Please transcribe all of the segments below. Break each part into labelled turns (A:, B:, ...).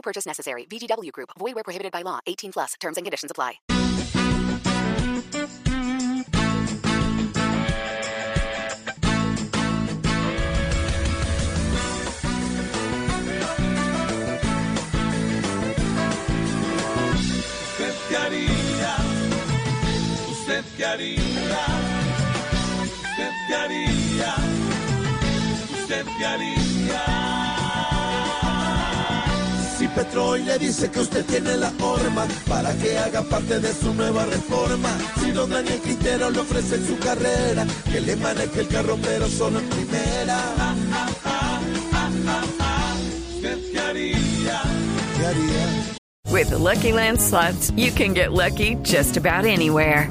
A: No purchase necessary. VGW Group. Void where prohibited by law. 18 plus. Terms and conditions apply.
B: ¿Usted qué haría? ¿Usted qué haría? ¿Usted qué haría? ¿Usted qué haría? Si Petrol le dice que usted tiene la forma para que haga parte de su nueva reforma. Si don Daniel Quintero le ofrece su carrera que le maneje el carro pero solo en primera.
C: With the Lucky Land slots, you can get lucky just about anywhere.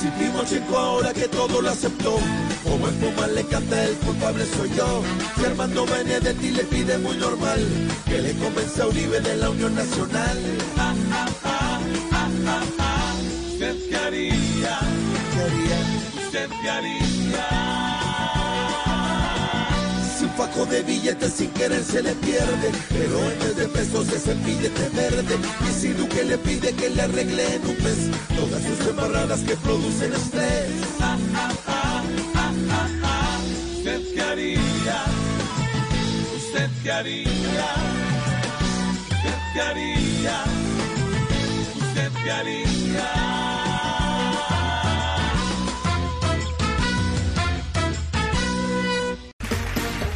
B: Si Timochenko ahora que todo lo aceptó, como en Puma le canta el culpable soy yo. Si Armando Benedetti le pide muy normal que le convence a Uribe de la Unión Nacional. Ah. ¿Usted qué haría? ¿Qué haría? ¿Usted qué haría? Fajo de billetes sin querer se le pierde, pero en vez de pesos es el billete verde. Y si Duque le pide que le arregle en un mes todas sus embarradas que producen estrés. ¿Usted qué haría? ¿Usted qué haría? ¿Usted qué haría? ¿Usted qué haría?